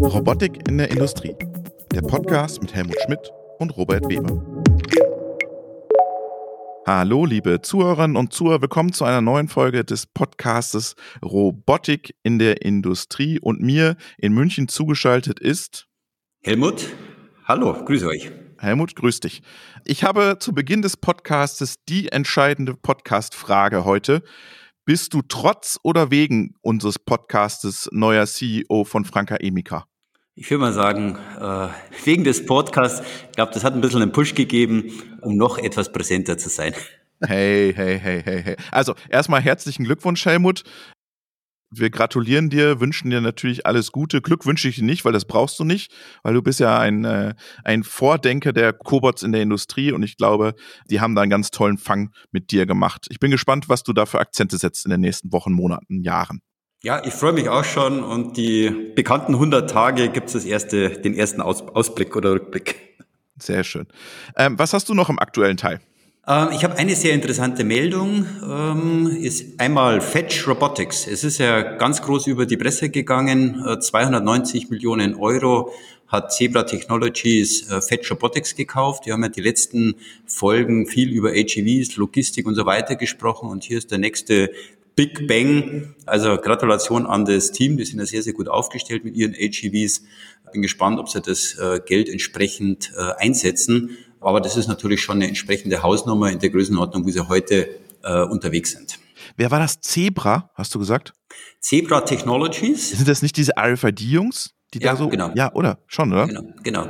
Robotik in der Industrie. Der Podcast mit Helmut Schmidt und Robert Weber. Hallo, liebe Zuhörerinnen und Zuhörer, willkommen zu einer neuen Folge des Podcastes Robotik in der Industrie. Und mir in München zugeschaltet ist Helmut. Hallo, grüße euch. Helmut, grüß dich. Ich habe zu Beginn des Podcastes die entscheidende Podcast-Frage heute. Bist du trotz oder wegen unseres Podcastes neuer CEO von Franka Emika? Ich will mal sagen, äh, wegen des Podcasts, ich glaube, das hat ein bisschen einen Push gegeben, um noch etwas präsenter zu sein. Hey, hey, hey, hey, hey. Also erstmal herzlichen Glückwunsch, Helmut. Wir gratulieren dir, wünschen dir natürlich alles Gute. Glück wünsche ich dir nicht, weil das brauchst du nicht, weil du bist ja ein, äh, ein Vordenker der Cobots in der Industrie und ich glaube, die haben da einen ganz tollen Fang mit dir gemacht. Ich bin gespannt, was du da für Akzente setzt in den nächsten Wochen, Monaten, Jahren. Ja, ich freue mich auch schon und die bekannten 100 Tage gibt es das erste, den ersten Aus, Ausblick oder Rückblick. Sehr schön. Ähm, was hast du noch im aktuellen Teil? Ähm, ich habe eine sehr interessante Meldung, ähm, ist einmal Fetch Robotics. Es ist ja ganz groß über die Presse gegangen. 290 äh, Millionen Euro hat Zebra Technologies äh, Fetch Robotics gekauft. Wir haben ja die letzten Folgen viel über AGVs, Logistik und so weiter gesprochen. Und hier ist der nächste Big Bang. Also Gratulation an das Team. Die sind ja sehr, sehr gut aufgestellt mit ihren AGVs. Bin gespannt, ob sie das äh, Geld entsprechend einsetzen. Aber das ist natürlich schon eine entsprechende Hausnummer in der Größenordnung, wie sie heute äh, unterwegs sind. Wer war das? Zebra, hast du gesagt? Zebra Technologies. Sind das nicht diese RFID-Jungs, die ja, da so? Genau. Ja, oder? Schon, oder? Genau, genau.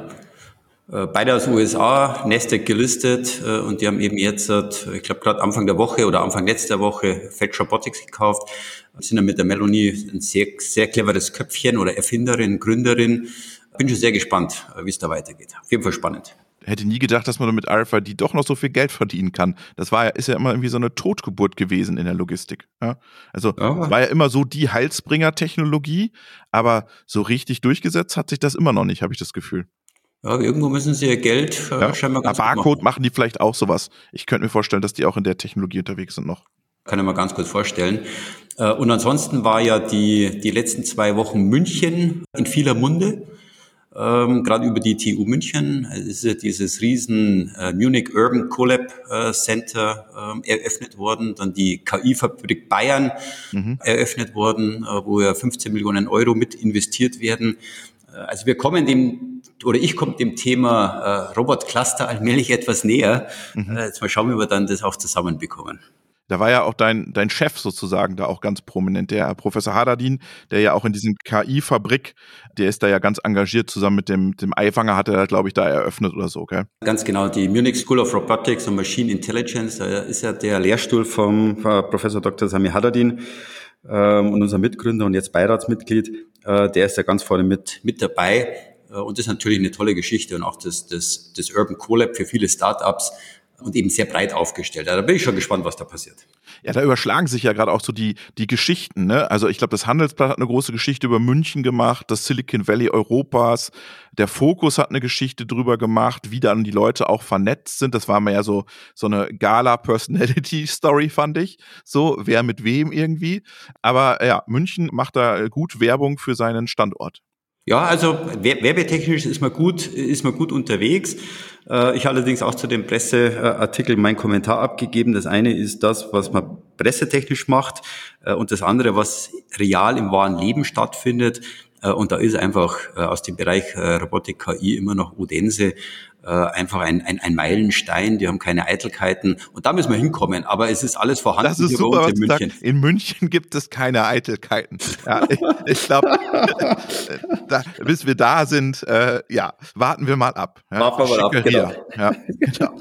Äh, beide aus USA, Nasdaq gelistet äh, und die haben eben jetzt, ich glaube gerade Anfang der Woche oder Anfang letzter Woche Fetch Robotics gekauft. Wir sind ja mit der Melanie ein sehr, sehr cleveres Köpfchen oder Erfinderin, Gründerin. Bin schon sehr gespannt, wie es da weitergeht. Auf jeden Fall spannend hätte nie gedacht, dass man mit RFID doch noch so viel Geld verdienen kann. Das war ja, ist ja immer irgendwie so eine Totgeburt gewesen in der Logistik. Ja? Also ja. war ja immer so die Heilsbringer-Technologie, aber so richtig durchgesetzt hat sich das immer noch nicht, habe ich das Gefühl. Ja, irgendwo müssen sie ihr Geld äh, ja. scheinbar ganz Barcode machen. machen die vielleicht auch sowas. Ich könnte mir vorstellen, dass die auch in der Technologie unterwegs sind noch. Kann ich mir ganz kurz vorstellen. Äh, und ansonsten war ja die, die letzten zwei Wochen München in vieler Munde ähm, gerade über die TU München. Es ist ja dieses riesen äh, Munich Urban Collab äh, Center äh, eröffnet worden, dann die KI-Fabrik Bayern mhm. eröffnet worden, äh, wo ja 15 Millionen Euro mit investiert werden. Äh, also wir kommen dem, oder ich komme dem Thema äh, Robot Cluster allmählich etwas näher. Mhm. Äh, jetzt mal schauen, wie wir dann das auch zusammenbekommen. Da war ja auch dein, dein Chef sozusagen da auch ganz prominent, der Professor Hadadin, der ja auch in diesem KI-Fabrik, der ist da ja ganz engagiert, zusammen mit dem, dem Eifanger hat er, glaube ich, da eröffnet oder so, gell? Ganz genau, die Munich School of Robotics and Machine Intelligence, da ist ja der Lehrstuhl vom äh, Professor Dr. Sami Hadadin ähm, und unser Mitgründer und jetzt Beiratsmitglied, äh, der ist ja ganz vorne mit, mit dabei. Äh, und das ist natürlich eine tolle Geschichte und auch das, das, das Urban Collab für viele Startups und eben sehr breit aufgestellt. Da bin ich schon gespannt, was da passiert. Ja, da überschlagen sich ja gerade auch so die, die Geschichten. Ne? Also ich glaube, das Handelsblatt hat eine große Geschichte über München gemacht, das Silicon Valley Europas. Der Fokus hat eine Geschichte drüber gemacht, wie dann die Leute auch vernetzt sind. Das war mir ja so, so eine Gala-Personality-Story, fand ich. So, wer mit wem irgendwie. Aber ja, München macht da gut Werbung für seinen Standort. Ja, also werbetechnisch ist man gut, ist man gut unterwegs. Äh, ich allerdings auch zu dem Presseartikel meinen Kommentar abgegeben. Das eine ist das, was man pressetechnisch macht äh, und das andere, was real im wahren Leben stattfindet. Äh, und da ist einfach aus dem Bereich Robotik KI immer noch Odense äh, einfach ein, ein, ein Meilenstein, die haben keine Eitelkeiten und da müssen wir hinkommen, aber es ist alles vorhanden das ist super, in München. Sagt, in München gibt es keine Eitelkeiten. Ja, ich, ich glaube, bis wir da sind, äh, ja, warten wir mal ab. Ja, warten wir mal ab, genau. Ja, genau.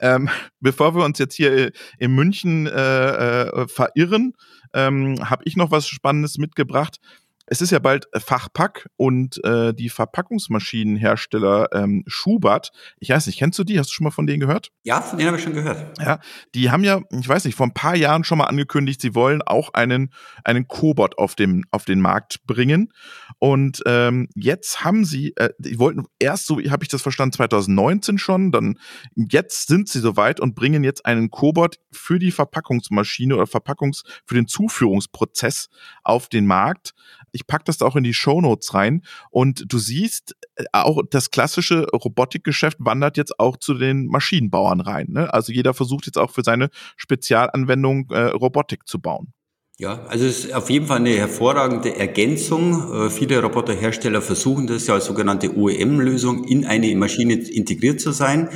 ähm, bevor wir uns jetzt hier in München äh, äh, verirren, ähm, habe ich noch was Spannendes mitgebracht. Es ist ja bald äh, Fachpack und äh, die Verpackungsmaschinenhersteller ähm, Schubert, ich weiß nicht, kennst du die? Hast du schon mal von denen gehört? Ja, von denen habe ich schon gehört. Ja, die haben ja, ich weiß nicht, vor ein paar Jahren schon mal angekündigt, sie wollen auch einen, einen Cobot auf, dem, auf den Markt bringen. Und ähm, jetzt haben sie, äh, die wollten erst, so habe ich das verstanden, 2019 schon, dann jetzt sind sie soweit und bringen jetzt einen Cobot für die Verpackungsmaschine oder Verpackungs, für den Zuführungsprozess auf den Markt ich pack das da auch in die Show Notes rein und du siehst, äh, auch das klassische Robotikgeschäft wandert jetzt auch zu den Maschinenbauern rein. Ne? Also jeder versucht jetzt auch für seine Spezialanwendung äh, Robotik zu bauen. Ja, also es ist auf jeden Fall eine hervorragende Ergänzung. Äh, viele Roboterhersteller versuchen das ja als sogenannte OEM-Lösung in eine Maschine integriert zu sein.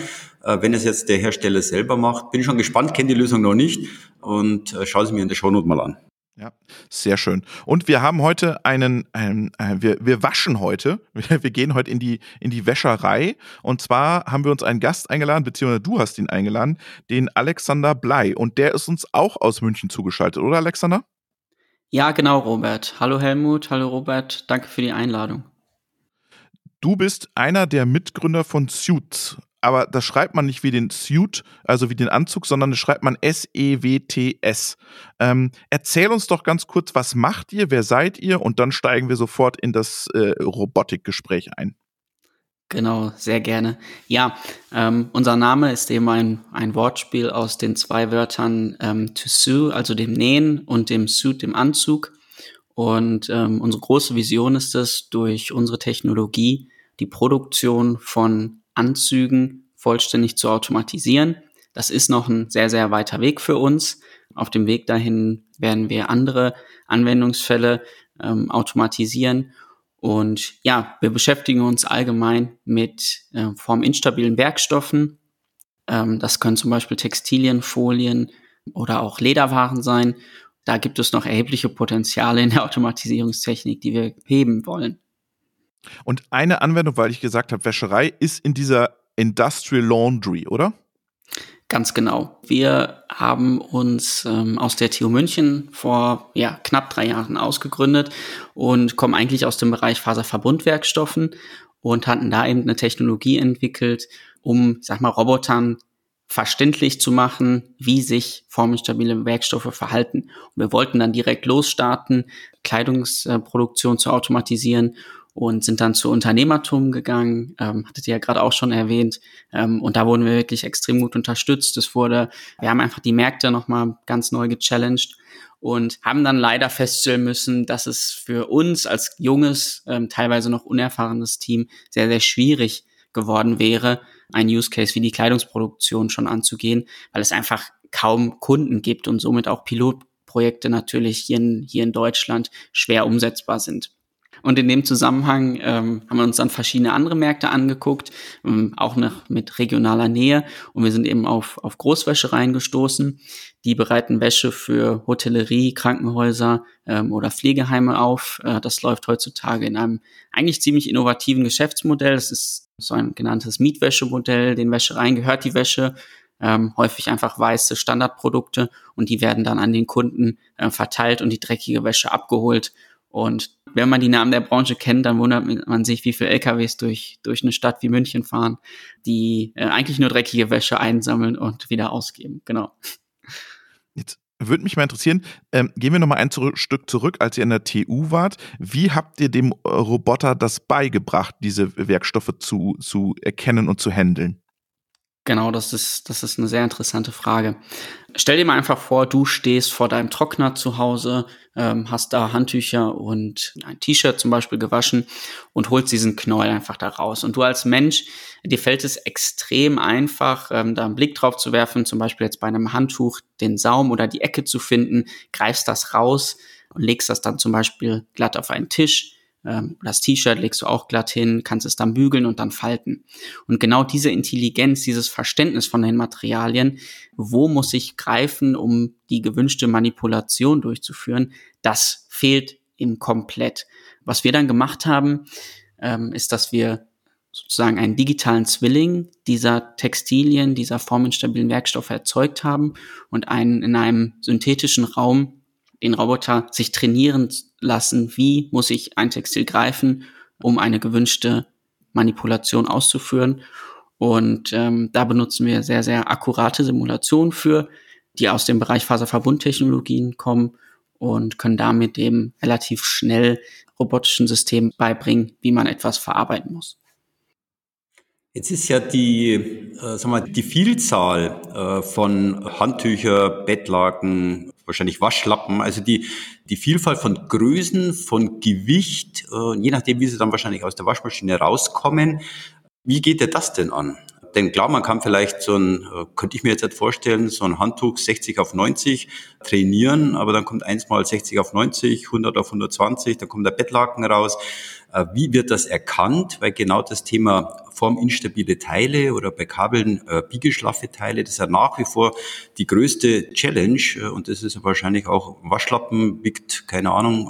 Äh, wenn es jetzt der Hersteller selber macht, bin ich schon gespannt, kenne die Lösung noch nicht und äh, schaue sie mir in der Shownote mal an. Ja, sehr schön. Und wir haben heute einen, einen äh, wir, wir waschen heute, wir, wir, gehen heute in die, in die Wäscherei. Und zwar haben wir uns einen Gast eingeladen, beziehungsweise du hast ihn eingeladen, den Alexander Blei. Und der ist uns auch aus München zugeschaltet, oder Alexander? Ja, genau, Robert. Hallo Helmut, hallo Robert, danke für die Einladung. Du bist einer der Mitgründer von Suits aber das schreibt man nicht wie den Suit, also wie den Anzug, sondern das schreibt man S-E-W-T-S. Ähm, erzähl uns doch ganz kurz, was macht ihr, wer seid ihr? Und dann steigen wir sofort in das äh, Robotikgespräch ein. Genau, sehr gerne. Ja, ähm, unser Name ist eben ein, ein Wortspiel aus den zwei Wörtern ähm, to sew, also dem Nähen, und dem suit, dem Anzug. Und ähm, unsere große Vision ist es, durch unsere Technologie die Produktion von Anzügen vollständig zu automatisieren. Das ist noch ein sehr, sehr weiter Weg für uns. Auf dem Weg dahin werden wir andere Anwendungsfälle ähm, automatisieren. Und ja, wir beschäftigen uns allgemein mit äh, forminstabilen Werkstoffen. Ähm, das können zum Beispiel Textilien, Folien oder auch Lederwaren sein. Da gibt es noch erhebliche Potenziale in der Automatisierungstechnik, die wir heben wollen. Und eine Anwendung, weil ich gesagt habe, Wäscherei, ist in dieser Industrial Laundry, oder? Ganz genau. Wir haben uns ähm, aus der TU München vor ja, knapp drei Jahren ausgegründet und kommen eigentlich aus dem Bereich Faserverbundwerkstoffen und hatten da eben eine Technologie entwickelt, um, sag mal, Robotern verständlich zu machen, wie sich formenstabile Werkstoffe verhalten. Und wir wollten dann direkt losstarten, Kleidungsproduktion zu automatisieren und sind dann zu Unternehmertum gegangen, ähm, hattet ihr ja gerade auch schon erwähnt. Ähm, und da wurden wir wirklich extrem gut unterstützt. Es wurde, wir haben einfach die Märkte nochmal ganz neu gechallenged und haben dann leider feststellen müssen, dass es für uns als junges, ähm, teilweise noch unerfahrenes Team sehr, sehr schwierig geworden wäre, ein Use Case wie die Kleidungsproduktion schon anzugehen, weil es einfach kaum Kunden gibt und somit auch Pilotprojekte natürlich hier in, hier in Deutschland schwer umsetzbar sind. Und in dem Zusammenhang ähm, haben wir uns dann verschiedene andere Märkte angeguckt, ähm, auch noch mit regionaler Nähe. Und wir sind eben auf, auf Großwäschereien gestoßen. Die bereiten Wäsche für Hotellerie, Krankenhäuser ähm, oder Pflegeheime auf. Äh, das läuft heutzutage in einem eigentlich ziemlich innovativen Geschäftsmodell. Das ist so ein genanntes Mietwäschemodell. Den Wäschereien gehört die Wäsche ähm, häufig einfach weiße Standardprodukte und die werden dann an den Kunden äh, verteilt und die dreckige Wäsche abgeholt und wenn man die Namen der Branche kennt, dann wundert man sich, wie viele LKWs durch, durch eine Stadt wie München fahren, die äh, eigentlich nur dreckige Wäsche einsammeln und wieder ausgeben. Genau. Jetzt würde mich mal interessieren, ähm, gehen wir noch mal ein zurück, Stück zurück, als ihr in der TU wart. Wie habt ihr dem Roboter das beigebracht, diese Werkstoffe zu, zu erkennen und zu handeln? Genau, das ist, das ist eine sehr interessante Frage. Stell dir mal einfach vor, du stehst vor deinem Trockner zu Hause, ähm, hast da Handtücher und ein T-Shirt zum Beispiel gewaschen und holst diesen Knäuel einfach da raus. Und du als Mensch, dir fällt es extrem einfach, ähm, da einen Blick drauf zu werfen, zum Beispiel jetzt bei einem Handtuch den Saum oder die Ecke zu finden, greifst das raus und legst das dann zum Beispiel glatt auf einen Tisch das T-Shirt legst du auch glatt hin, kannst es dann bügeln und dann falten. Und genau diese Intelligenz, dieses Verständnis von den Materialien, wo muss ich greifen, um die gewünschte Manipulation durchzuführen, das fehlt ihm komplett. Was wir dann gemacht haben, ähm, ist, dass wir sozusagen einen digitalen Zwilling dieser Textilien, dieser forminstabilen Werkstoffe erzeugt haben und einen in einem synthetischen Raum den Roboter sich trainieren lassen, wie muss ich ein Textil greifen, um eine gewünschte Manipulation auszuführen. Und ähm, da benutzen wir sehr, sehr akkurate Simulationen für, die aus dem Bereich Faserverbundtechnologien kommen und können damit eben relativ schnell robotischen Systemen beibringen, wie man etwas verarbeiten muss. Jetzt ist ja die, äh, sag mal, die Vielzahl äh, von Handtücher, Bettlaken, wahrscheinlich Waschlappen. Also die, die Vielfalt von Größen, von Gewicht, äh, je nachdem, wie sie dann wahrscheinlich aus der Waschmaschine rauskommen. Wie geht ihr das denn an? Denn klar, man kann vielleicht so ein, äh, könnte ich mir jetzt vorstellen, so ein Handtuch 60 auf 90 trainieren, aber dann kommt eins mal 60 auf 90, 100 auf 120, dann kommt der Bettlaken raus. Äh, wie wird das erkannt? Weil genau das Thema forminstabile Teile oder bei Kabeln äh, biegeschlaffe Teile, das ist ja nach wie vor die größte Challenge äh, und das ist wahrscheinlich auch Waschlappen wiegt, keine Ahnung,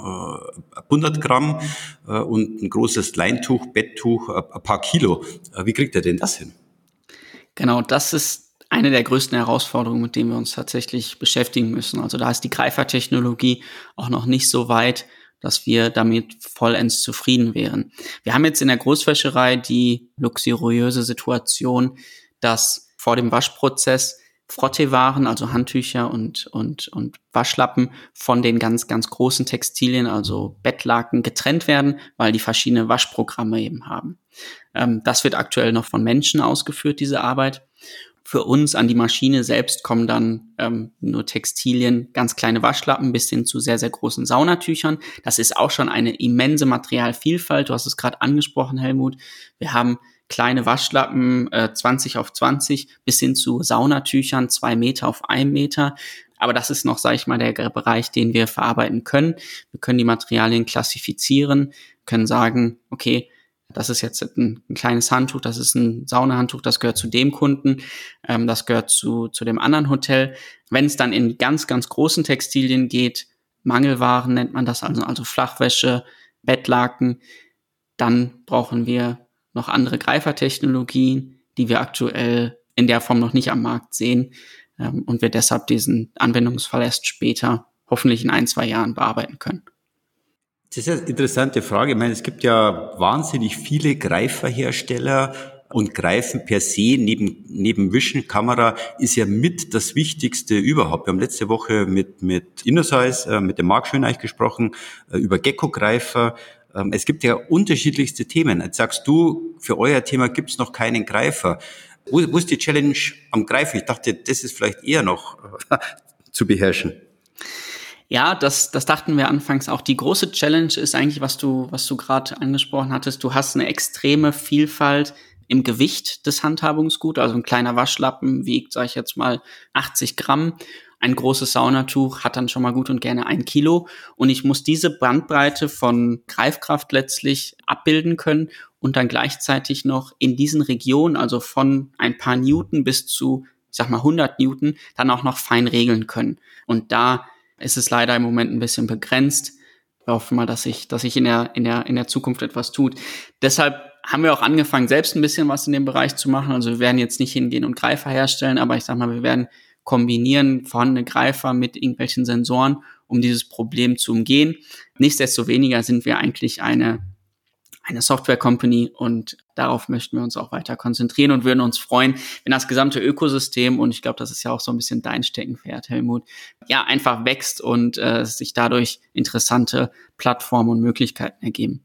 äh, 100 Gramm äh, und ein großes Leintuch, Betttuch, ein paar Kilo. wie kriegt er denn das hin? Genau, das ist eine der größten Herausforderungen, mit denen wir uns tatsächlich beschäftigen müssen. Also da ist die Greifertechnologie auch noch nicht so weit, dass wir damit vollends zufrieden wären. Wir haben jetzt in der Großwäscherei die luxuriöse Situation, dass vor dem Waschprozess Frottewaren, also Handtücher und, und, und Waschlappen von den ganz, ganz großen Textilien, also Bettlaken, getrennt werden, weil die verschiedene Waschprogramme eben haben. Ähm, das wird aktuell noch von Menschen ausgeführt, diese Arbeit. Für uns an die Maschine selbst kommen dann ähm, nur Textilien, ganz kleine Waschlappen bis hin zu sehr, sehr großen Saunatüchern. Das ist auch schon eine immense Materialvielfalt. Du hast es gerade angesprochen, Helmut. Wir haben kleine Waschlappen, äh, 20 auf 20, bis hin zu Saunatüchern, zwei Meter auf ein Meter. Aber das ist noch, sage ich mal, der Bereich, den wir verarbeiten können. Wir können die Materialien klassifizieren, können sagen, okay, das ist jetzt ein, ein, kleines Handtuch, das ist ein Saunahandtuch, das gehört zu dem Kunden, ähm, das gehört zu, zu dem anderen Hotel. Wenn es dann in ganz, ganz großen Textilien geht, Mangelwaren nennt man das, also, also Flachwäsche, Bettlaken, dann brauchen wir noch andere Greifertechnologien, die wir aktuell in der Form noch nicht am Markt sehen ähm, und wir deshalb diesen Anwendungsfall erst später, hoffentlich in ein, zwei Jahren bearbeiten können. Das ist eine interessante Frage. Ich meine, es gibt ja wahnsinnig viele Greiferhersteller und Greifen per se neben, neben Vision-Kamera ist ja mit das Wichtigste überhaupt. Wir haben letzte Woche mit, mit InnoSize, äh, mit dem Marc Schöneich gesprochen, äh, über Gecko-Greifer. Ähm, es gibt ja unterschiedlichste Themen. Jetzt sagst du, für euer Thema gibt es noch keinen Greifer. Wo, wo ist die Challenge am Greifen? Ich dachte, das ist vielleicht eher noch zu beherrschen. Ja, das, das dachten wir anfangs auch. Die große Challenge ist eigentlich, was du, was du gerade angesprochen hattest. Du hast eine extreme Vielfalt im Gewicht des Handhabungsgut. Also ein kleiner Waschlappen wiegt, sage ich jetzt mal, 80 Gramm. Ein großes Saunatuch hat dann schon mal gut und gerne ein Kilo. Und ich muss diese Bandbreite von Greifkraft letztlich abbilden können und dann gleichzeitig noch in diesen Regionen, also von ein paar Newton bis zu, ich sag mal, 100 Newton, dann auch noch fein regeln können. Und da ist es leider im Moment ein bisschen begrenzt. Wir hoffen mal, dass sich, dass sich in der, in der, in der Zukunft etwas tut. Deshalb haben wir auch angefangen, selbst ein bisschen was in dem Bereich zu machen. Also wir werden jetzt nicht hingehen und Greifer herstellen, aber ich sag mal, wir werden kombinieren vorhandene Greifer mit irgendwelchen Sensoren, um dieses Problem zu umgehen. Nichtsdestoweniger sind wir eigentlich eine eine Software Company und darauf möchten wir uns auch weiter konzentrieren und würden uns freuen, wenn das gesamte Ökosystem und ich glaube, das ist ja auch so ein bisschen dein Steckenpferd, Helmut, ja einfach wächst und äh, sich dadurch interessante Plattformen und Möglichkeiten ergeben.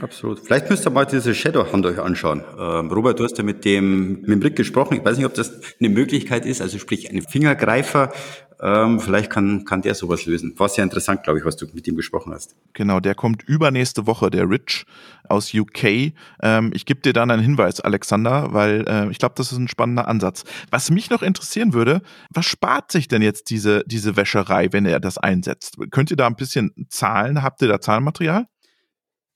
Absolut. Vielleicht müsst ihr mal diese Shadow-Hand euch anschauen. Ähm, Robert, du hast ja mit dem, mit dem Rick gesprochen. Ich weiß nicht, ob das eine Möglichkeit ist, also sprich ein Fingergreifer. Ähm, vielleicht kann, kann der sowas lösen. War sehr interessant, glaube ich, was du mit ihm gesprochen hast. Genau, der kommt übernächste Woche, der Rich aus UK. Ähm, ich gebe dir dann einen Hinweis, Alexander, weil äh, ich glaube, das ist ein spannender Ansatz. Was mich noch interessieren würde, was spart sich denn jetzt diese, diese Wäscherei, wenn er das einsetzt? Könnt ihr da ein bisschen Zahlen, habt ihr da Zahlenmaterial?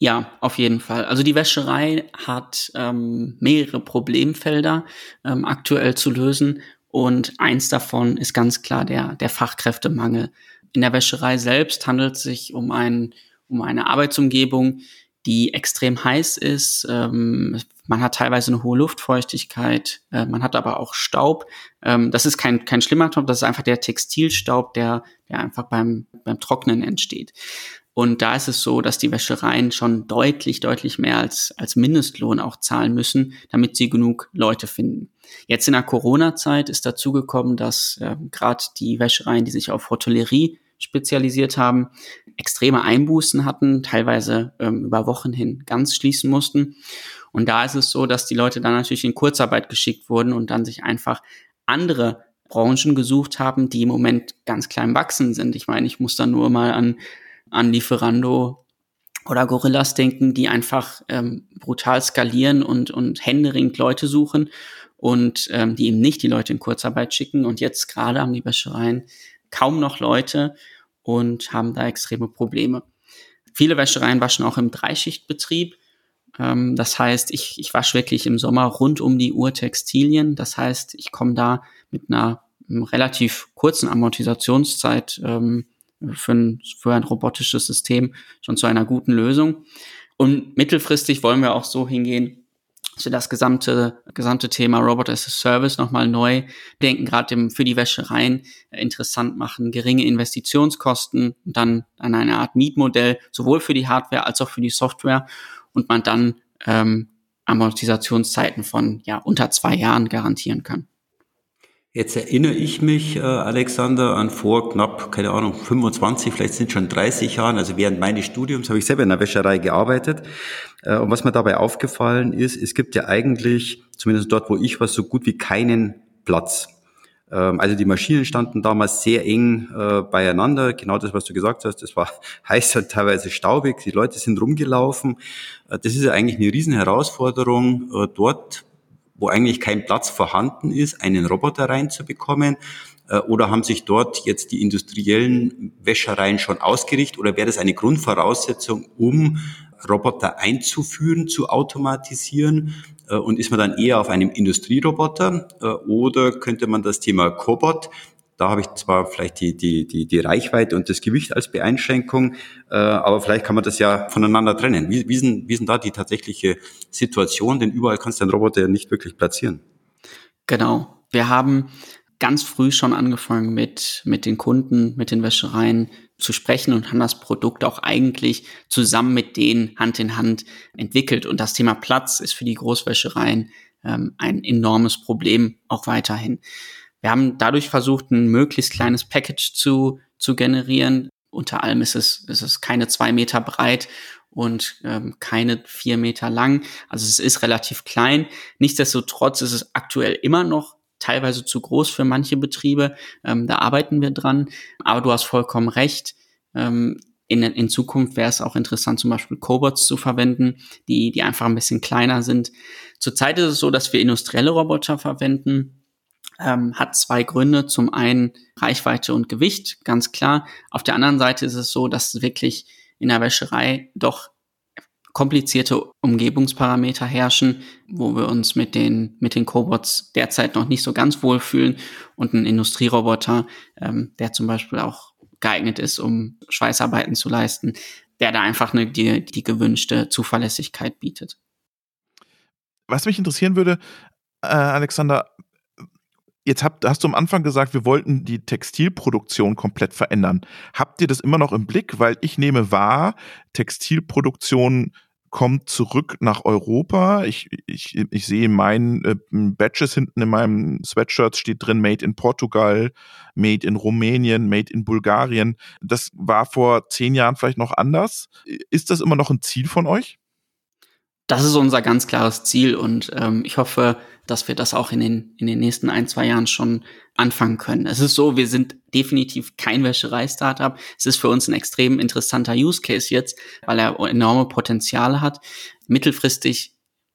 Ja, auf jeden Fall. Also die Wäscherei hat ähm, mehrere Problemfelder ähm, aktuell zu lösen und eins davon ist ganz klar der, der Fachkräftemangel. In der Wäscherei selbst handelt es sich um, ein, um eine Arbeitsumgebung, die extrem heiß ist. Ähm, man hat teilweise eine hohe Luftfeuchtigkeit, äh, man hat aber auch Staub. Ähm, das ist kein, kein schlimmer Staub, das ist einfach der Textilstaub, der, der einfach beim, beim Trocknen entsteht. Und da ist es so, dass die Wäschereien schon deutlich, deutlich mehr als, als Mindestlohn auch zahlen müssen, damit sie genug Leute finden. Jetzt in der Corona-Zeit ist dazu gekommen, dass äh, gerade die Wäschereien, die sich auf Hotellerie spezialisiert haben, extreme Einbußen hatten, teilweise ähm, über Wochen hin ganz schließen mussten. Und da ist es so, dass die Leute dann natürlich in Kurzarbeit geschickt wurden und dann sich einfach andere Branchen gesucht haben, die im Moment ganz klein wachsen sind. Ich meine, ich muss da nur mal an, an Lieferando oder Gorillas denken, die einfach ähm, brutal skalieren und, und händeringend Leute suchen und ähm, die eben nicht die Leute in Kurzarbeit schicken. Und jetzt gerade haben die Wäschereien kaum noch Leute und haben da extreme Probleme. Viele Wäschereien waschen auch im Dreischichtbetrieb. Ähm, das heißt, ich, ich wasche wirklich im Sommer rund um die Uhr Textilien. Das heißt, ich komme da mit einer relativ kurzen Amortisationszeit ähm, für, ein, für ein robotisches System schon zu einer guten Lösung. Und mittelfristig wollen wir auch so hingehen, dass wir das gesamte, gesamte Thema Robot as a Service nochmal neu denken, gerade für die Wäschereien interessant machen, geringe Investitionskosten und dann an eine Art Mietmodell, sowohl für die Hardware als auch für die Software und man dann ähm, Amortisationszeiten von ja unter zwei Jahren garantieren kann. Jetzt erinnere ich mich, äh, Alexander, an vor knapp, keine Ahnung, 25, vielleicht sind schon 30 Jahren, also während meines Studiums habe ich selber in der Wäscherei gearbeitet. Äh, und was mir dabei aufgefallen ist, es gibt ja eigentlich, zumindest dort, wo ich war, so gut wie keinen Platz. Ähm, also die Maschinen standen damals sehr eng äh, beieinander. Genau das, was du gesagt hast. Es war heiß und teilweise staubig. Die Leute sind rumgelaufen. Das ist ja eigentlich eine riesen Herausforderung, äh, dort wo eigentlich kein Platz vorhanden ist, einen Roboter reinzubekommen? Äh, oder haben sich dort jetzt die industriellen Wäschereien schon ausgerichtet? Oder wäre das eine Grundvoraussetzung, um Roboter einzuführen, zu automatisieren? Äh, und ist man dann eher auf einem Industrieroboter? Äh, oder könnte man das Thema Cobot da habe ich zwar vielleicht die, die, die, die Reichweite und das Gewicht als Beeinschränkung, äh, aber vielleicht kann man das ja voneinander trennen. Wie, wie, sind, wie sind da die tatsächliche Situation? Denn überall kannst du einen Roboter ja nicht wirklich platzieren. Genau. Wir haben ganz früh schon angefangen mit, mit den Kunden, mit den Wäschereien zu sprechen und haben das Produkt auch eigentlich zusammen mit denen Hand in Hand entwickelt. Und das Thema Platz ist für die Großwäschereien ähm, ein enormes Problem auch weiterhin. Wir haben dadurch versucht, ein möglichst kleines Package zu, zu generieren. Unter allem ist es, ist es keine zwei Meter breit und ähm, keine vier Meter lang. Also es ist relativ klein. Nichtsdestotrotz ist es aktuell immer noch teilweise zu groß für manche Betriebe. Ähm, da arbeiten wir dran. Aber du hast vollkommen recht. Ähm, in, in Zukunft wäre es auch interessant, zum Beispiel Cobots zu verwenden, die, die einfach ein bisschen kleiner sind. Zurzeit ist es so, dass wir industrielle Roboter verwenden ähm, hat zwei Gründe. Zum einen Reichweite und Gewicht, ganz klar. Auf der anderen Seite ist es so, dass wirklich in der Wäscherei doch komplizierte Umgebungsparameter herrschen, wo wir uns mit den, mit den Cobots derzeit noch nicht so ganz wohlfühlen und ein Industrieroboter, ähm, der zum Beispiel auch geeignet ist, um Schweißarbeiten zu leisten, der da einfach eine, die, die gewünschte Zuverlässigkeit bietet. Was mich interessieren würde, äh, Alexander, Jetzt habt, hast du am Anfang gesagt, wir wollten die Textilproduktion komplett verändern. Habt ihr das immer noch im Blick? Weil ich nehme wahr, Textilproduktion kommt zurück nach Europa. Ich, ich, ich sehe meinen äh, Badges hinten in meinem Sweatshirt steht drin Made in Portugal, Made in Rumänien, Made in Bulgarien. Das war vor zehn Jahren vielleicht noch anders. Ist das immer noch ein Ziel von euch? Das ist unser ganz klares Ziel und ähm, ich hoffe, dass wir das auch in den, in den nächsten ein, zwei Jahren schon anfangen können. Es ist so, wir sind definitiv kein Wäscherei-Startup. Es ist für uns ein extrem interessanter Use Case jetzt, weil er enorme Potenziale hat. Mittelfristig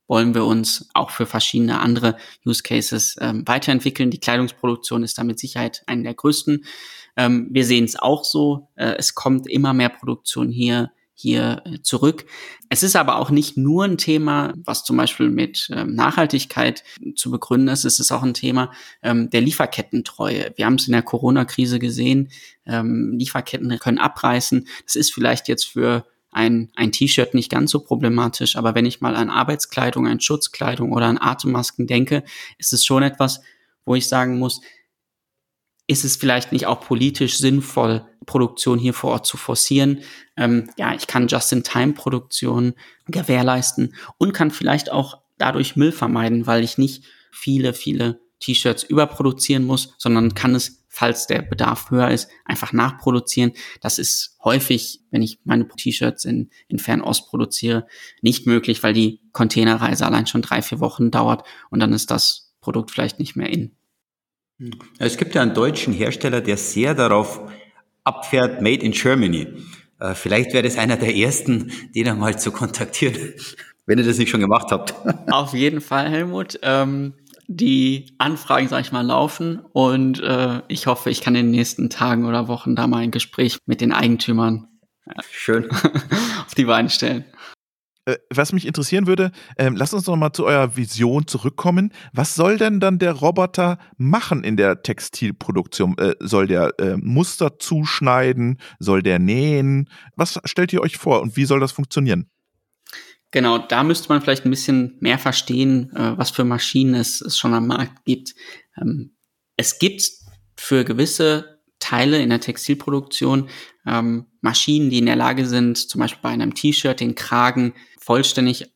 wollen wir uns auch für verschiedene andere Use Cases ähm, weiterentwickeln. Die Kleidungsproduktion ist da mit Sicherheit einer der größten. Ähm, wir sehen es auch so. Äh, es kommt immer mehr Produktion hier hier äh, zurück. Es ist aber auch nicht nur ein Thema, was zum Beispiel mit ähm, Nachhaltigkeit zu begründen ist. Es ist auch ein Thema ähm, der Lieferkettentreue. Wir haben es in der Corona-Krise gesehen. Ähm, Lieferketten können abreißen. Das ist vielleicht jetzt für ein, ein T-Shirt nicht ganz so problematisch, aber wenn ich mal an Arbeitskleidung, an Schutzkleidung oder an Atemmasken denke, ist es schon etwas, wo ich sagen muss, ist es vielleicht nicht auch politisch sinnvoll, Produktion hier vor Ort zu forcieren? Ähm, ja, ich kann Just-in-Time-Produktion gewährleisten und kann vielleicht auch dadurch Müll vermeiden, weil ich nicht viele, viele T-Shirts überproduzieren muss, sondern kann es, falls der Bedarf höher ist, einfach nachproduzieren. Das ist häufig, wenn ich meine T-Shirts in, in Fernost produziere, nicht möglich, weil die Containerreise allein schon drei, vier Wochen dauert und dann ist das Produkt vielleicht nicht mehr in. Es gibt ja einen deutschen Hersteller, der sehr darauf abfährt, Made in Germany. Äh, vielleicht wäre das einer der ersten, den er mal zu kontaktieren, wenn ihr das nicht schon gemacht habt. Auf jeden Fall, Helmut. Ähm, die Anfragen, sag ich mal, laufen und äh, ich hoffe, ich kann in den nächsten Tagen oder Wochen da mal ein Gespräch mit den Eigentümern Schön. auf die Beine stellen. Äh, was mich interessieren würde, ähm, lasst uns noch mal zu eurer Vision zurückkommen. Was soll denn dann der Roboter machen in der Textilproduktion? Äh, soll der äh, Muster zuschneiden? Soll der nähen? Was stellt ihr euch vor und wie soll das funktionieren? Genau, da müsste man vielleicht ein bisschen mehr verstehen, äh, was für Maschinen es, es schon am Markt gibt. Ähm, es gibt für gewisse Teile in der Textilproduktion ähm, Maschinen, die in der Lage sind, zum Beispiel bei einem T-Shirt den Kragen vollständig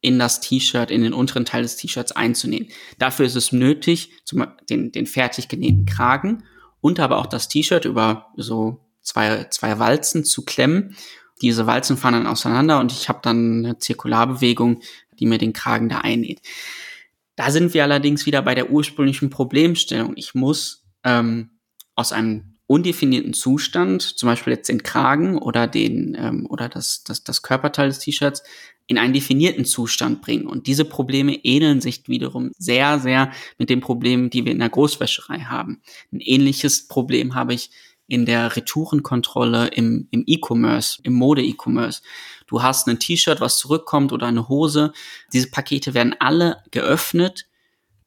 in das T-Shirt, in den unteren Teil des T-Shirts einzunähen. Dafür ist es nötig, zum, den, den fertig genähten Kragen und aber auch das T-Shirt über so zwei, zwei Walzen zu klemmen. Diese Walzen fahren dann auseinander und ich habe dann eine Zirkularbewegung, die mir den Kragen da einnäht. Da sind wir allerdings wieder bei der ursprünglichen Problemstellung. Ich muss ähm, aus einem undefinierten Zustand, zum Beispiel jetzt den Kragen oder den ähm, oder das, das, das Körperteil des T-Shirts, in einen definierten Zustand bringen. Und diese Probleme ähneln sich wiederum sehr, sehr mit den Problemen, die wir in der Großwäscherei haben. Ein ähnliches Problem habe ich in der Retourenkontrolle im, im E-Commerce, im Mode-E-Commerce. Du hast ein T-Shirt, was zurückkommt oder eine Hose. Diese Pakete werden alle geöffnet,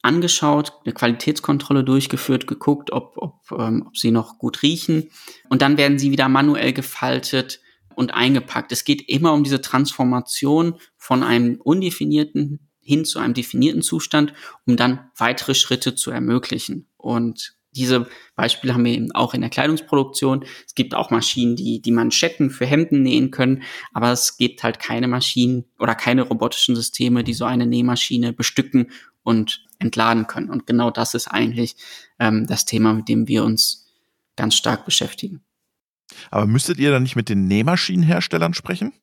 angeschaut, eine Qualitätskontrolle durchgeführt, geguckt, ob, ob, ähm, ob sie noch gut riechen. Und dann werden sie wieder manuell gefaltet und eingepackt. Es geht immer um diese Transformation von einem undefinierten hin zu einem definierten Zustand, um dann weitere Schritte zu ermöglichen. Und diese Beispiele haben wir eben auch in der Kleidungsproduktion. Es gibt auch Maschinen, die, die Manschetten für Hemden nähen können, aber es gibt halt keine Maschinen oder keine robotischen Systeme, die so eine Nähmaschine bestücken und entladen können. Und genau das ist eigentlich ähm, das Thema, mit dem wir uns ganz stark beschäftigen. Aber müsstet ihr dann nicht mit den Nähmaschinenherstellern sprechen?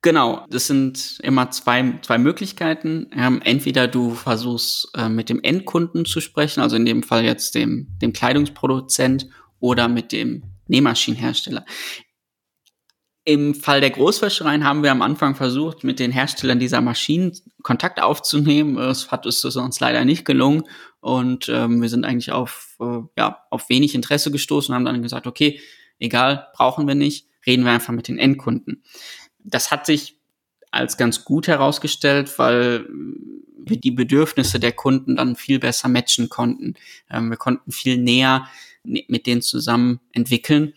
Genau, das sind immer zwei, zwei Möglichkeiten. Ähm, entweder du versuchst äh, mit dem Endkunden zu sprechen, also in dem Fall jetzt dem, dem Kleidungsproduzent oder mit dem Nähmaschinenhersteller. Im Fall der Großwäschereien haben wir am Anfang versucht, mit den Herstellern dieser Maschinen Kontakt aufzunehmen. Es hat es uns leider nicht gelungen und ähm, wir sind eigentlich auf, äh, ja, auf wenig Interesse gestoßen und haben dann gesagt, okay, egal, brauchen wir nicht, reden wir einfach mit den Endkunden. Das hat sich als ganz gut herausgestellt, weil wir die Bedürfnisse der Kunden dann viel besser matchen konnten. Ähm, wir konnten viel näher mit denen zusammen entwickeln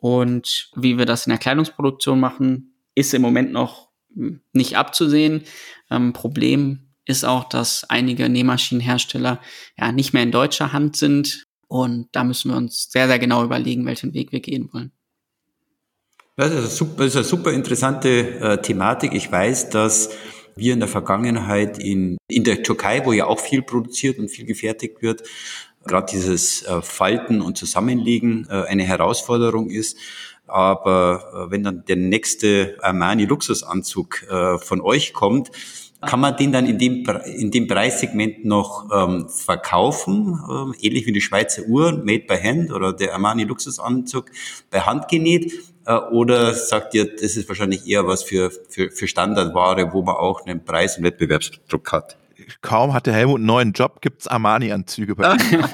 und wie wir das in der Kleidungsproduktion machen, ist im Moment noch hm, nicht abzusehen. Ähm, Problem ist auch, dass einige Nähmaschinenhersteller ja nicht mehr in deutscher Hand sind. Und da müssen wir uns sehr, sehr genau überlegen, welchen Weg wir gehen wollen. Das ist eine super, ist eine super interessante äh, Thematik. Ich weiß, dass wir in der Vergangenheit in, in der Türkei, wo ja auch viel produziert und viel gefertigt wird, gerade dieses äh, Falten und Zusammenlegen äh, eine Herausforderung ist. Aber äh, wenn dann der nächste Armani Luxusanzug von euch kommt, kann man den dann in dem, in dem Preissegment noch ähm, verkaufen, ähm, ähnlich wie die Schweizer Uhr, made by hand oder der Armani Luxusanzug bei Hand genäht? Äh, oder sagt ihr, das ist wahrscheinlich eher was für, für, für Standardware, wo man auch einen Preis- und Wettbewerbsdruck hat? Kaum hat der Helmut einen neuen Job, gibt's Armani-Anzüge bei ihm.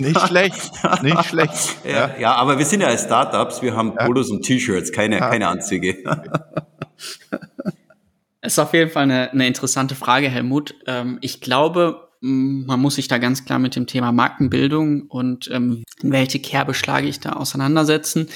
nicht schlecht, nicht schlecht. Ja, ja, aber wir sind ja als Startups, wir haben Polos und T-Shirts, keine, ja. keine Anzüge. ist auf jeden Fall eine, eine interessante Frage, Helmut. Ähm, ich glaube, man muss sich da ganz klar mit dem Thema Markenbildung und ähm, in welche Kerbe schlage ich da auseinandersetzen.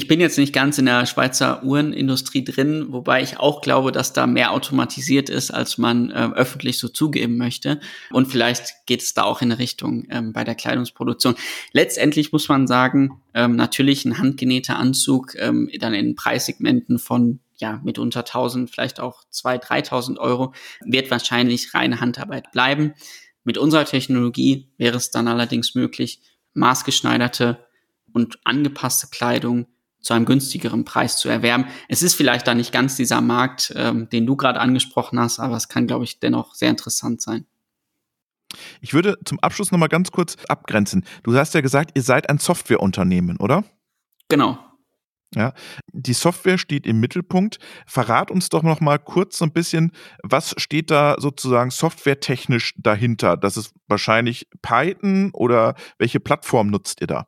Ich bin jetzt nicht ganz in der Schweizer Uhrenindustrie drin, wobei ich auch glaube, dass da mehr automatisiert ist, als man äh, öffentlich so zugeben möchte. Und vielleicht geht es da auch in Richtung ähm, bei der Kleidungsproduktion. Letztendlich muss man sagen, ähm, natürlich ein handgenähter Anzug ähm, dann in Preissegmenten von ja mitunter 1000, vielleicht auch 2.000, 3.000 Euro wird wahrscheinlich reine Handarbeit bleiben. Mit unserer Technologie wäre es dann allerdings möglich, maßgeschneiderte und angepasste Kleidung zu einem günstigeren Preis zu erwerben. Es ist vielleicht da nicht ganz dieser Markt, ähm, den du gerade angesprochen hast, aber es kann, glaube ich, dennoch sehr interessant sein. Ich würde zum Abschluss nochmal ganz kurz abgrenzen. Du hast ja gesagt, ihr seid ein Softwareunternehmen, oder? Genau. Ja, die Software steht im Mittelpunkt. Verrat uns doch noch mal kurz so ein bisschen, was steht da sozusagen softwaretechnisch dahinter? Das ist wahrscheinlich Python oder welche Plattform nutzt ihr da?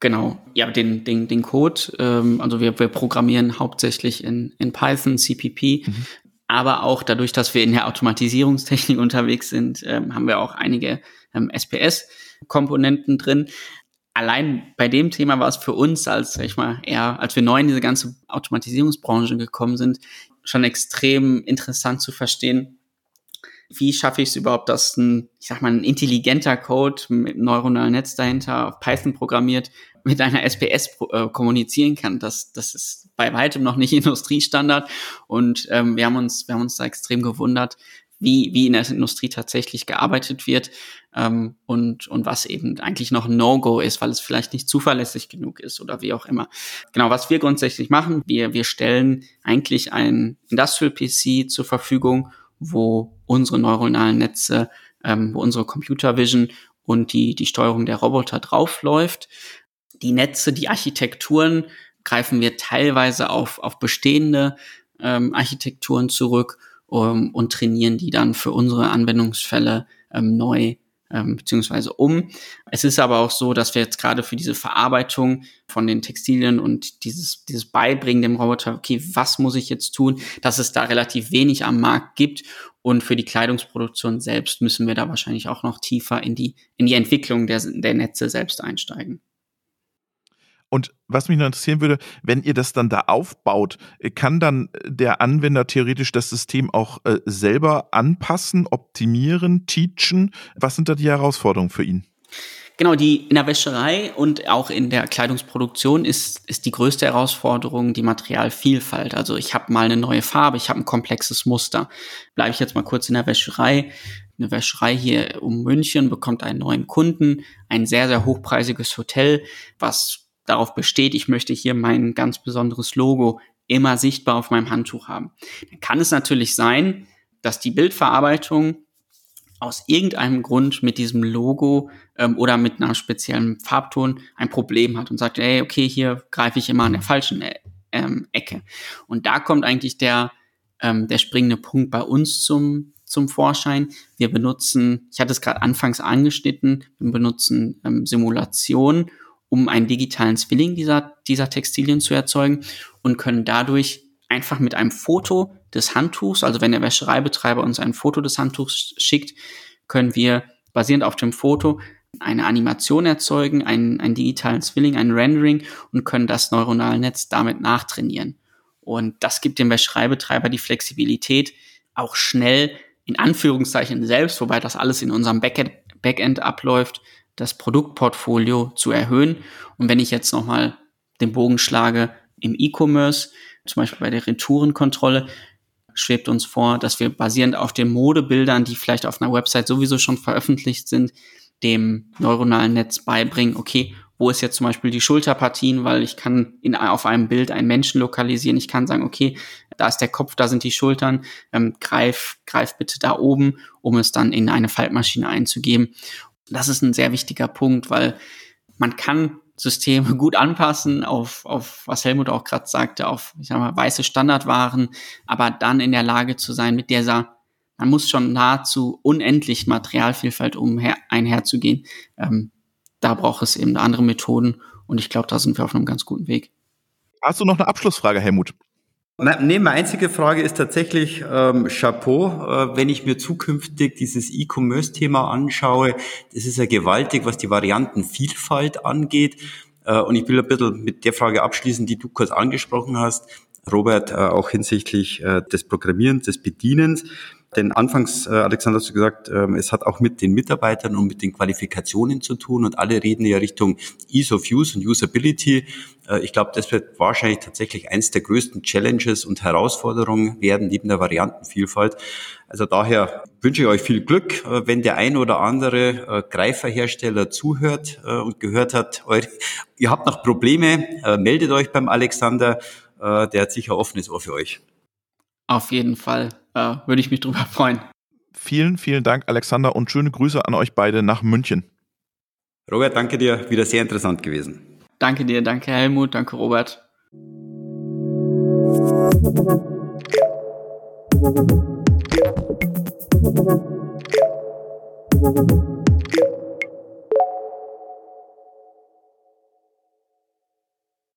Genau, ja, den, den, den Code, ähm, also wir, wir programmieren hauptsächlich in, in Python, CPP, mhm. aber auch dadurch, dass wir in der Automatisierungstechnik unterwegs sind, ähm, haben wir auch einige ähm, SPS-Komponenten drin. Allein bei dem Thema war es für uns, als ich mal eher, als wir neu in diese ganze Automatisierungsbranche gekommen sind, schon extrem interessant zu verstehen, wie schaffe ich es überhaupt, dass ein, ich sag mal, ein intelligenter Code mit einem neuronalen Netz dahinter auf Python programmiert mit einer SPS äh, kommunizieren kann. Das, das ist bei weitem noch nicht Industriestandard. Und ähm, wir haben uns, wir haben uns da extrem gewundert, wie, wie in der Industrie tatsächlich gearbeitet wird ähm, und, und was eben eigentlich noch ein No-Go ist, weil es vielleicht nicht zuverlässig genug ist oder wie auch immer. Genau, was wir grundsätzlich machen, wir, wir stellen eigentlich ein Industrial PC zur Verfügung, wo unsere neuronalen Netze, ähm, wo unsere Computer Vision und die, die Steuerung der Roboter draufläuft. Die Netze, die Architekturen greifen wir teilweise auf, auf bestehende ähm, Architekturen zurück um, und trainieren die dann für unsere Anwendungsfälle ähm, neu ähm, beziehungsweise um. Es ist aber auch so, dass wir jetzt gerade für diese Verarbeitung von den Textilien und dieses, dieses Beibringen dem Roboter, okay, was muss ich jetzt tun, dass es da relativ wenig am Markt gibt. Und für die Kleidungsproduktion selbst müssen wir da wahrscheinlich auch noch tiefer in die, in die Entwicklung der, der Netze selbst einsteigen. Und was mich noch interessieren würde, wenn ihr das dann da aufbaut, kann dann der Anwender theoretisch das System auch äh, selber anpassen, optimieren, teachen? Was sind da die Herausforderungen für ihn? Genau, die in der Wäscherei und auch in der Kleidungsproduktion ist, ist die größte Herausforderung die Materialvielfalt. Also ich habe mal eine neue Farbe, ich habe ein komplexes Muster. Bleibe ich jetzt mal kurz in der Wäscherei. Eine Wäscherei hier um München bekommt einen neuen Kunden, ein sehr, sehr hochpreisiges Hotel, was darauf besteht, ich möchte hier mein ganz besonderes Logo immer sichtbar auf meinem Handtuch haben. Dann kann es natürlich sein, dass die Bildverarbeitung aus irgendeinem Grund mit diesem Logo ähm, oder mit einer speziellen Farbton ein Problem hat und sagt, ey, okay, hier greife ich immer an der falschen äh, ähm, Ecke. Und da kommt eigentlich der, ähm, der springende Punkt bei uns zum, zum Vorschein. Wir benutzen, ich hatte es gerade anfangs angeschnitten, wir benutzen ähm, Simulationen um einen digitalen Zwilling dieser, dieser Textilien zu erzeugen und können dadurch einfach mit einem Foto des Handtuchs, also wenn der Wäschereibetreiber uns ein Foto des Handtuchs schickt, können wir basierend auf dem Foto eine Animation erzeugen, einen, einen digitalen Zwilling, ein Rendering und können das neuronale Netz damit nachtrainieren. Und das gibt dem Wäschereibetreiber die Flexibilität, auch schnell in Anführungszeichen selbst, wobei das alles in unserem Backend, Backend abläuft, das Produktportfolio zu erhöhen. Und wenn ich jetzt nochmal den Bogen schlage im E-Commerce, zum Beispiel bei der Retourenkontrolle, schwebt uns vor, dass wir basierend auf den Modebildern, die vielleicht auf einer Website sowieso schon veröffentlicht sind, dem neuronalen Netz beibringen, okay, wo ist jetzt zum Beispiel die Schulterpartien, weil ich kann in, auf einem Bild einen Menschen lokalisieren. Ich kann sagen, okay, da ist der Kopf, da sind die Schultern, ähm, greif, greif bitte da oben, um es dann in eine Faltmaschine einzugeben. Das ist ein sehr wichtiger Punkt, weil man kann Systeme gut anpassen auf, auf was Helmut auch gerade sagte, auf, ich sag mal, weiße Standardwaren, aber dann in der Lage zu sein, mit dieser, man muss schon nahezu unendlich Materialvielfalt um einherzugehen. Ähm, da braucht es eben andere Methoden und ich glaube, da sind wir auf einem ganz guten Weg. Hast du noch eine Abschlussfrage, Helmut? Nee, meine einzige Frage ist tatsächlich ähm, Chapeau, äh, wenn ich mir zukünftig dieses E-Commerce-Thema anschaue. Das ist ja gewaltig, was die Variantenvielfalt angeht. Äh, und ich will ein bisschen mit der Frage abschließen, die du kurz angesprochen hast, Robert, äh, auch hinsichtlich äh, des Programmierens, des Bedienens. Denn anfangs, äh, Alexander, hast du gesagt, ähm, es hat auch mit den Mitarbeitern und mit den Qualifikationen zu tun und alle reden ja Richtung Ease of Use und Usability. Äh, ich glaube, das wird wahrscheinlich tatsächlich eins der größten Challenges und Herausforderungen werden neben der Variantenvielfalt. Also daher wünsche ich euch viel Glück, äh, wenn der ein oder andere äh, Greiferhersteller zuhört äh, und gehört hat, eure, ihr habt noch Probleme, äh, meldet euch beim Alexander, äh, der hat sicher offenes Ohr für euch. Auf jeden Fall äh, würde ich mich drüber freuen. vielen, vielen Dank, Alexander, und schöne Grüße an euch beide nach München. Robert, danke dir. Wieder sehr interessant gewesen. Danke dir, danke Helmut, danke Robert.